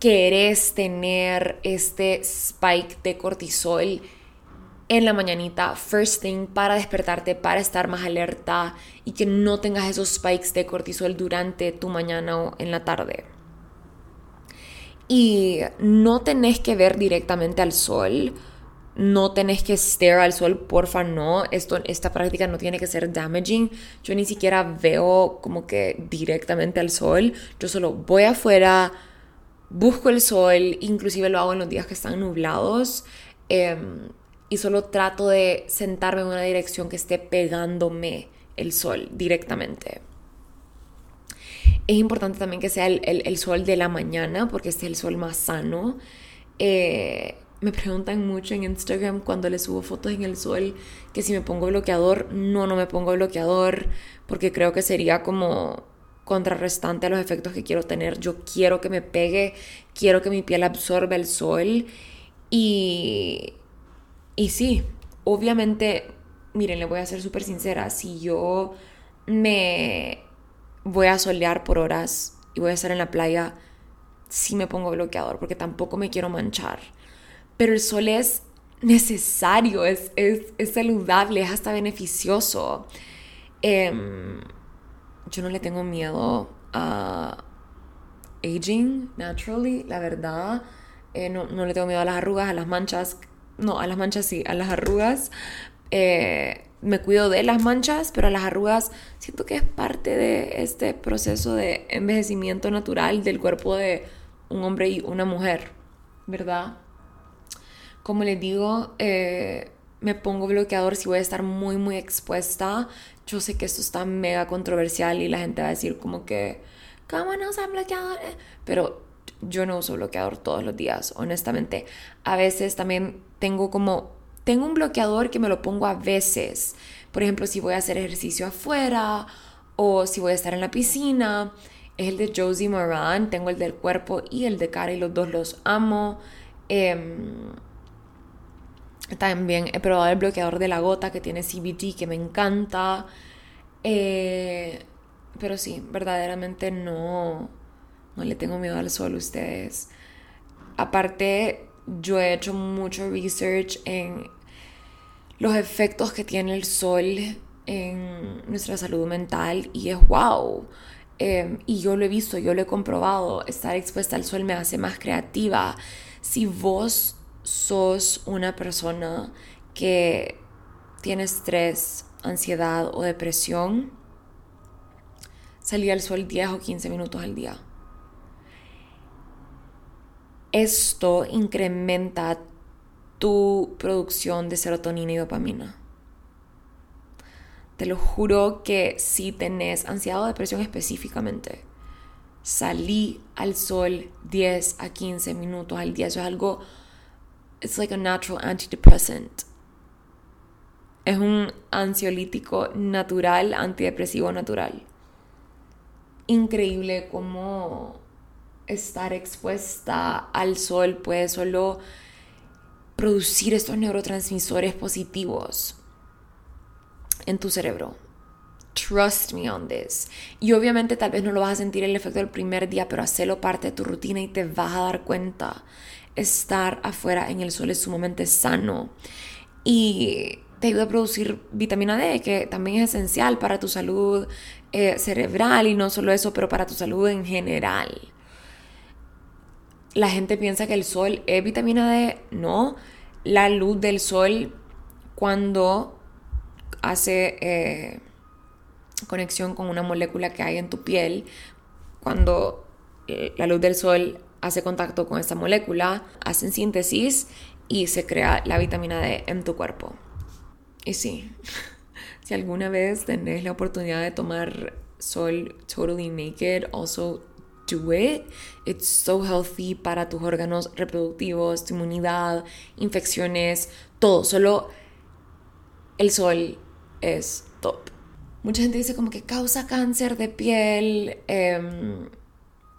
querés tener este spike de cortisol en la mañanita, first thing, para despertarte, para estar más alerta y que no tengas esos spikes de cortisol durante tu mañana o en la tarde. Y no tenés que ver directamente al sol, no tenés que stare al sol, porfa, no. Esto, esta práctica no tiene que ser damaging. Yo ni siquiera veo como que directamente al sol. Yo solo voy afuera, busco el sol, inclusive lo hago en los días que están nublados. Em, y solo trato de sentarme en una dirección que esté pegándome el sol directamente. Es importante también que sea el, sol de la mañana porque este es el sol más sano. Eh, me preguntan mucho en Instagram cuando les subo fotos en el sol que si me pongo bloqueador. No, no me pongo bloqueador porque creo que sería como contrarrestante a los efectos que quiero tener. Yo quiero que me pegue, quiero que mi piel absorba el sol y y sí, obviamente, miren, le voy a ser súper sincera, si yo me voy a solear por horas y voy a estar en la playa, sí me pongo bloqueador porque tampoco me quiero manchar. Pero el sol es necesario, es, saludable, es hasta beneficioso. Em, yo no le tengo miedo a aging naturally, la verdad. Eh, no, no le tengo miedo a las arrugas, a las manchas no, a las manchas sí, a las arrugas. Eh, me cuido de las manchas, pero a las arrugas siento que es parte de este proceso de envejecimiento natural del cuerpo de un hombre y una mujer, ¿verdad? Como les digo, eh, me pongo bloqueador si voy a estar muy, muy expuesta. Yo sé que esto está mega controversial y la gente va a decir como que, ¿cómo no usan bloqueador? Pero yo no uso bloqueador todos los días, honestamente. A veces también tengo como, tengo un bloqueador que me lo pongo a veces. Por ejemplo, si voy a hacer ejercicio afuera o si voy a estar en la piscina. Es el de Josie Moran, tengo el del cuerpo y el de cara y los dos los amo. Em, también he probado el bloqueador de la gota que tiene CBD que me encanta. Eh, pero sí, verdaderamente no, no le tengo miedo al sol a ustedes. Aparte, yo he hecho mucho research en los efectos que tiene el sol en nuestra salud mental y es wow. Em, y yo lo he visto, yo lo he comprobado. Estar expuesta al sol me hace más creativa. Si vos sos una persona que tiene estrés, ansiedad o depresión, salir al sol 10 o 15 minutos al día esto incrementa tu producción de serotonina y dopamina. Te lo juro que si tenés ansiedad o depresión específicamente, salí al sol 10 a 15 minutos al día. Eso es algo, it's like a natural antidepressant. Es un ansiolítico natural, antidepresivo natural. Increíble cómo estar expuesta al sol puede solo producir estos neurotransmisores positivos en tu cerebro. Trust me on this. Y obviamente tal vez no lo vas a sentir el efecto del primer día, pero hacelo parte de tu rutina y te vas a dar cuenta. Estar afuera en el sol es sumamente sano y te ayuda a producir vitamina D, que también es esencial para tu salud eh, cerebral y no solo eso, pero para tu salud en general la gente piensa que el sol es vitamina D. No, la luz del sol cuando hace eh, conexión con una molécula que hay en tu piel, cuando eh, la luz del sol hace contacto con esa molécula, hacen síntesis y se crea la vitamina D en tu cuerpo. Y sí, si alguna vez tenés la oportunidad de tomar sol totally naked, also do it. It's so healthy para tus órganos reproductivos, tu inmunidad, infecciones, todo. Solo el sol es top. Mucha gente dice como que causa cáncer de piel. Em,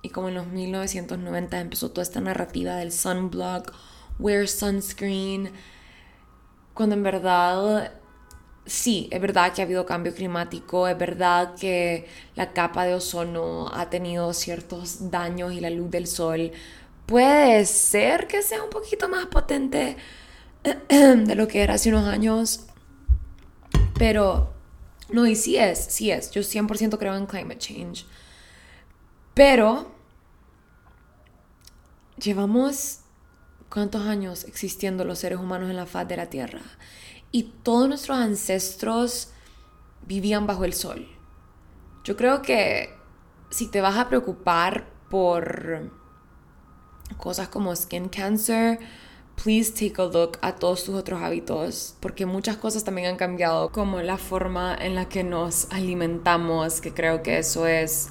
y como en los 1990 empezó toda esta narrativa del sunblock, wear sunscreen. Cuando en verdad sí, es verdad que ha habido cambio climático, es verdad que la capa de ozono ha tenido ciertos daños y la luz del sol puede ser que sea un poquito más potente de lo que era hace unos años. Pero no, y sí es, sí es. Yo 100% creo en climate change. Pero llevamos cuántos años existiendo los seres humanos en la faz de la Tierra. Y todos nuestros ancestros vivían bajo el sol. Yo creo que si te vas a preocupar por cosas como skin cancer, please take a look a todos tus otros hábitos, porque muchas cosas también han cambiado, como la forma en la que nos alimentamos, que creo que eso es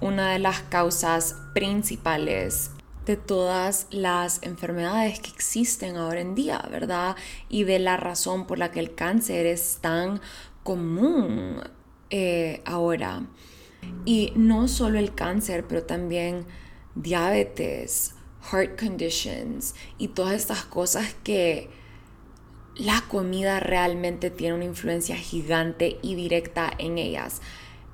una de las causas principales de todas las enfermedades que existen ahora en día, ¿verdad? Y de la razón por la que el cáncer es tan común eh, ahora. Y no solo el cáncer, pero también diabetes, heart conditions y todas estas cosas que la comida realmente tiene una influencia gigante y directa en ellas.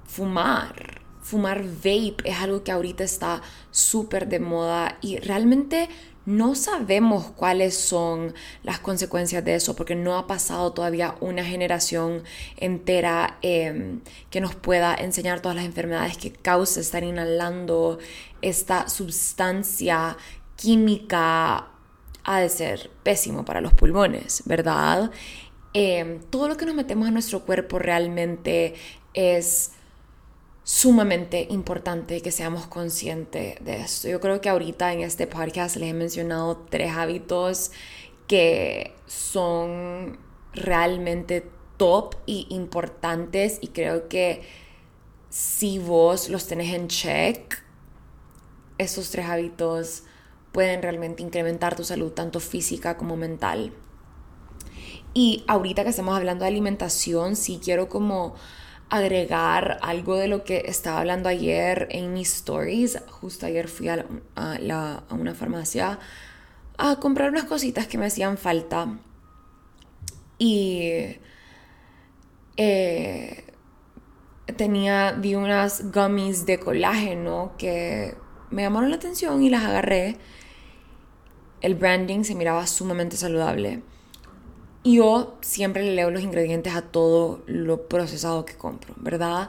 Fumar, fumar vape es algo que ahorita está súper de moda y realmente no sabemos cuáles son las consecuencias de eso porque no ha pasado todavía una generación entera em, que nos pueda enseñar todas las enfermedades que causa estar inhalando esta sustancia química ha de ser pésimo para los pulmones, ¿verdad? Em, todo lo que nos metemos en nuestro cuerpo realmente es sumamente importante que seamos conscientes de esto. Yo creo que ahorita en este podcast les he mencionado tres hábitos que son realmente top y importantes y creo que si vos los tenés en check, esos tres hábitos pueden realmente incrementar tu salud tanto física como mental. Y ahorita que estamos hablando de alimentación, sí quiero como agregar algo de lo que estaba hablando ayer en mis stories. Justo ayer fui a, una farmacia a comprar unas cositas que me hacían falta. Y eh, tenía, vi unas gummies de colágeno que me llamaron la atención y las agarré. El branding se miraba sumamente saludable. Yo siempre le leo los ingredientes a todo lo procesado que compro, ¿verdad?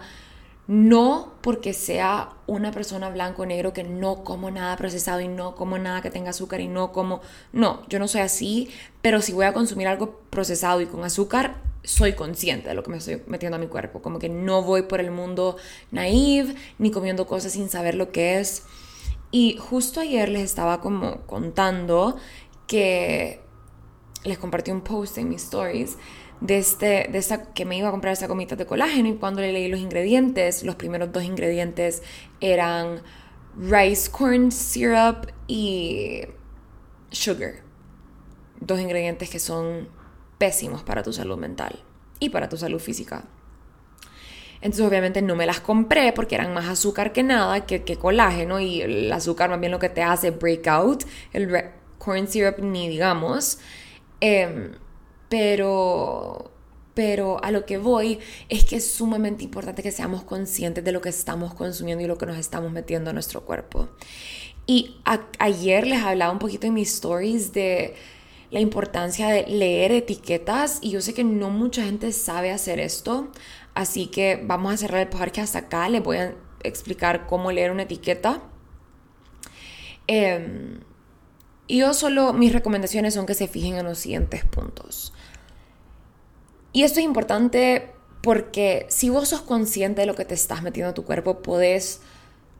No porque sea una persona blanco o negro que no como nada procesado y no como nada que tenga azúcar y no como... No, yo no soy así, pero si voy a consumir algo procesado y con azúcar, soy consciente de lo que me estoy metiendo a mi cuerpo. Como que no voy por el mundo naive ni comiendo cosas sin saber lo que es. Y justo ayer les estaba como contando que les compartí un post en mis stories de, este, de esta, que me iba a comprar esa gomita de colágeno y cuando le leí los ingredientes, los primeros dos ingredientes eran rice corn syrup y sugar. Dos ingredientes que son pésimos para tu salud mental y para tu salud física. Entonces obviamente no me las compré porque eran más azúcar que nada, que, que colágeno y el azúcar más bien lo que te hace breakout, el corn syrup ni digamos. Em, pero, pero a lo que voy es que es sumamente importante que seamos conscientes de lo que estamos consumiendo y lo que nos estamos metiendo a nuestro cuerpo. Y ayer les hablaba un poquito en mis stories de la importancia de leer etiquetas y yo sé que no mucha gente sabe hacer esto, así que vamos a cerrar el podcast acá, les voy a explicar cómo leer una etiqueta. Eh, y yo solo, mis recomendaciones son que se fijen en los siguientes puntos. Y esto es importante porque si vos sos consciente de lo que te estás metiendo a tu cuerpo, podés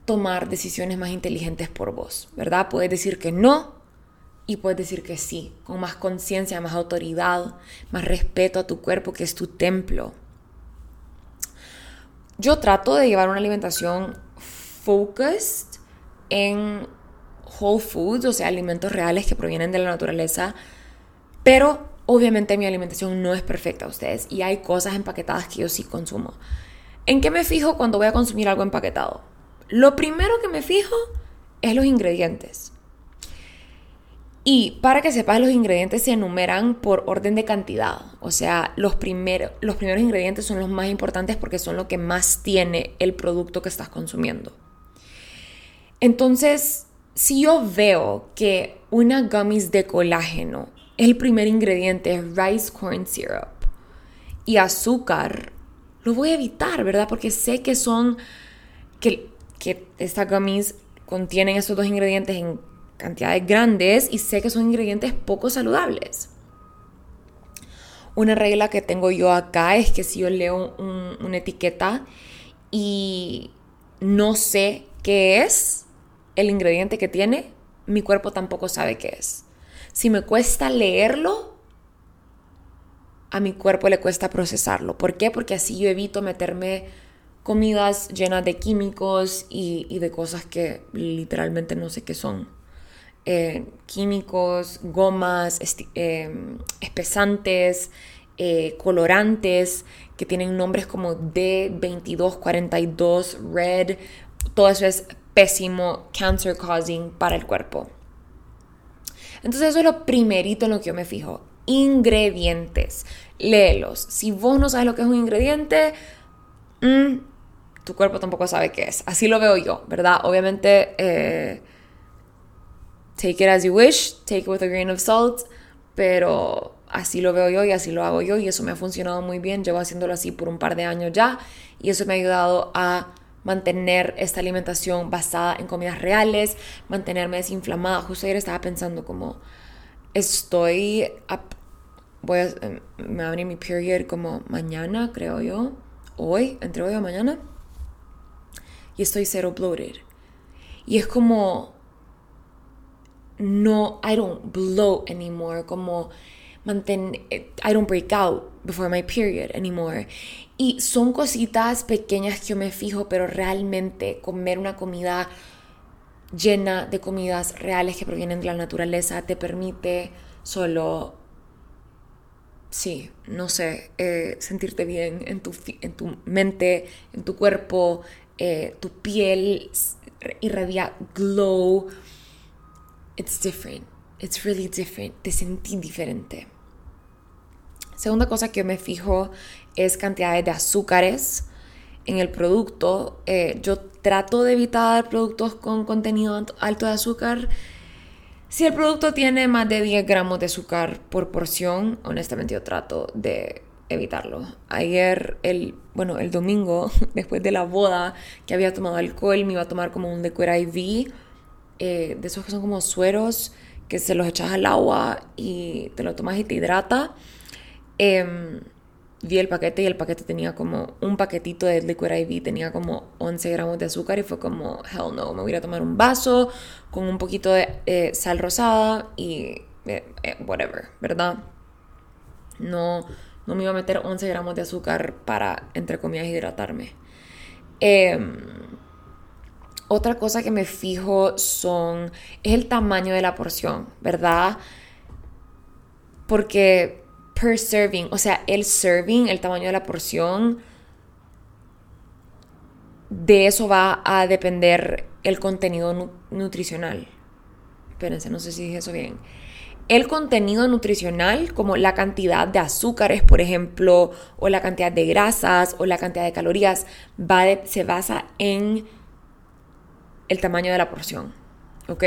tomar decisiones más inteligentes por vos, ¿verdad? Puedes decir que no y puedes decir que sí, con más conciencia, más autoridad, más respeto a tu cuerpo, que es tu templo. Yo trato de llevar una alimentación focused en whole foods, o sea, alimentos reales que provienen de la naturaleza, pero obviamente mi alimentación no es perfecta a ustedes y hay cosas empaquetadas que yo sí consumo. ¿En qué me fijo cuando voy a consumir algo empaquetado? Lo primero que me fijo es los ingredientes. Y para que sepas, los ingredientes se enumeran por orden de cantidad. O sea, los, los primeros ingredientes son los más importantes porque son lo que más tiene el producto que estás consumiendo. Entonces, si yo veo que una gummies de colágeno, el primer ingrediente es rice corn syrup y azúcar, lo voy a evitar, ¿verdad? Porque sé que son, que, que estas gummies contienen esos dos ingredientes en cantidades grandes y sé que son ingredientes poco saludables. Una regla que tengo yo acá es que si yo leo una etiqueta y no sé qué es el ingrediente que tiene, mi cuerpo tampoco sabe qué es. Si me cuesta leerlo, a mi cuerpo le cuesta procesarlo. ¿Por qué? Porque así yo evito meterme comidas llenas de químicos y, de cosas que literalmente no sé qué son. Eh, químicos, gomas, eh, espesantes, eh, colorantes que tienen nombres como D2242, Red, todo eso es pésimo, cancer causing para el cuerpo. Entonces eso es lo primerito en lo que yo me fijo. Ingredientes. Léelos. Si vos no sabes lo que es un ingrediente, mm, tu cuerpo tampoco sabe qué es. Así lo veo yo, ¿verdad? Obviamente, eh, take it as you wish, take it with a grain of salt, pero así lo veo yo y así lo hago yo y eso me ha funcionado muy bien. Llevo haciéndolo así por un par de años ya y eso me ha ayudado a mantener esta alimentación basada en comidas reales, mantenerme desinflamada. Justo ayer estaba pensando como estoy voy a, em, me va a venir mi period como mañana, creo yo, hoy, entre hoy o mañana, y estoy cero bloated. Y es como no, I don't bloat anymore, como manten, I don't break out before my period anymore. Y son cositas pequeñas que yo me fijo, pero realmente comer una comida llena de comidas reales que provienen de la naturaleza te permite solo, sí, no sé, eh, sentirte bien en tu, en tu mente, en tu cuerpo, eh, tu piel irradia glow. It's different. It's really different. Te sentí diferente. Segunda cosa que me fijo es cantidades de azúcares en el producto. Eh, yo trato de evitar productos con contenido alto de azúcar. Si el producto tiene más de 10 gramos de azúcar por porción, honestamente yo trato de evitarlo. Ayer, el, bueno, el domingo, después de la boda, que había tomado alcohol, me iba a tomar como un Liquid IV, eh, de esos que son como sueros, que se los echas al agua y te lo tomas y te hidrata. Eh, vi el paquete y el paquete tenía como un paquetito de Liquid IV, tenía como 11 gramos de azúcar y fue como, hell no, me voy a tomar un vaso con un poquito de eh, sal rosada y eh, eh, whatever, ¿verdad? No, no me iba a meter 11 gramos de azúcar para, entre comillas, hidratarme. Em, otra cosa que me fijo son, es el tamaño de la porción, ¿verdad? Porque per serving, o sea, el serving, el tamaño de la porción, de eso va a depender el contenido nutricional. Espérense, no sé si dije eso bien. El contenido nutricional, como la cantidad de azúcares, por ejemplo, o la cantidad de grasas, o la cantidad de calorías, va se basa en el tamaño de la porción. ¿Ok?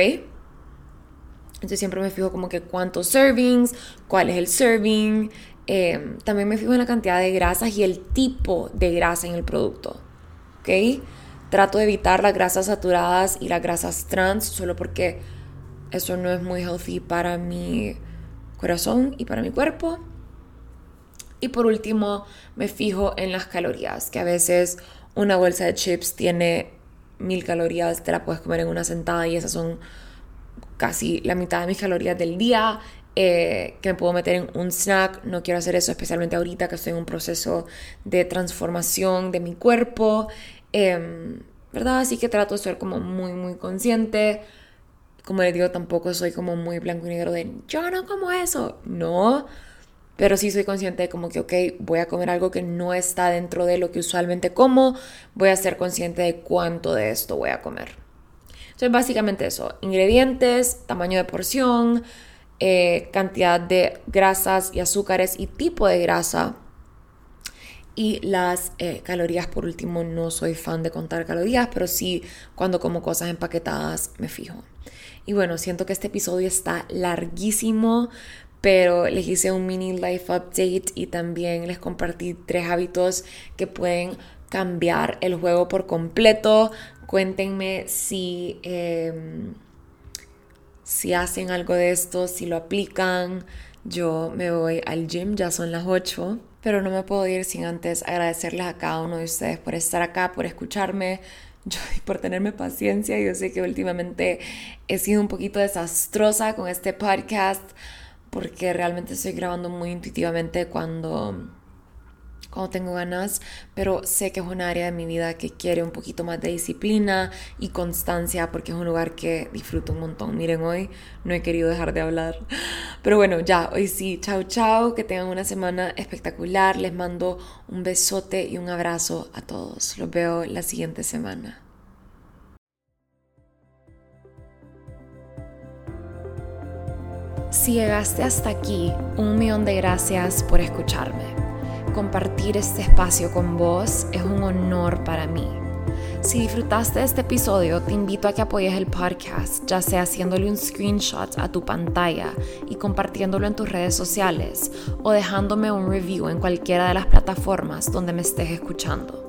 Entonces siempre me fijo como que cuántos servings, cuál es el serving. Em, también me fijo en la cantidad de grasas y el tipo de grasa en el producto. ¿Ok? Trato de evitar las grasas saturadas y las grasas trans solo porque eso no es muy healthy para mi corazón y para mi cuerpo. Y por último, me fijo en las calorías, que a veces una bolsa de chips tiene mil calorías, te la puedes comer en una sentada y esas son casi la mitad de mis calorías del día, eh, que me puedo meter en un snack. No quiero hacer eso, especialmente ahorita que estoy en un proceso de transformación de mi cuerpo, em, ¿verdad? Así que trato de ser como muy, muy consciente. Como les digo, tampoco soy como muy blanco y negro de yo no como eso. No. Pero sí soy consciente de como que, ok, voy a comer algo que no está dentro de lo que usualmente como. Voy a ser consciente de cuánto de esto voy a comer. Entonces, básicamente eso, ingredientes, tamaño de porción, eh, cantidad de grasas y azúcares y tipo de grasa. Y las eh, calorías, por último, no soy fan de contar calorías, pero sí cuando como cosas empaquetadas me fijo. Y bueno, siento que este episodio está larguísimo, pero les hice un mini life update y también les compartí tres hábitos que pueden cambiar el juego por completo. Cuéntenme si, em, si hacen algo de esto, si lo aplican. Yo me voy al gym, ya son las 8 pero no me puedo ir sin antes agradecerles a cada uno de ustedes por estar acá, por escucharme, yo, por tenerme paciencia. Yo sé que últimamente he sido un poquito desastrosa con este podcast porque realmente estoy grabando muy intuitivamente cuando cuando tengo ganas, pero sé que es un área de mi vida que quiere un poquito más de disciplina y constancia porque es un lugar que disfruto un montón. Miren, hoy no he querido dejar de hablar. Pero bueno, ya, hoy sí, chao, chao, que tengan una semana espectacular. Les mando un besote y un abrazo a todos. Los veo la siguiente semana. Si llegaste hasta aquí, un millón de gracias por escucharme compartir este espacio con vos es un honor para mí. Si disfrutaste de este episodio, te invito a que apoyes el podcast, ya sea haciéndole un screenshot a tu pantalla y compartiéndolo en tus redes sociales o dejándome un review en cualquiera de las plataformas donde me estés escuchando.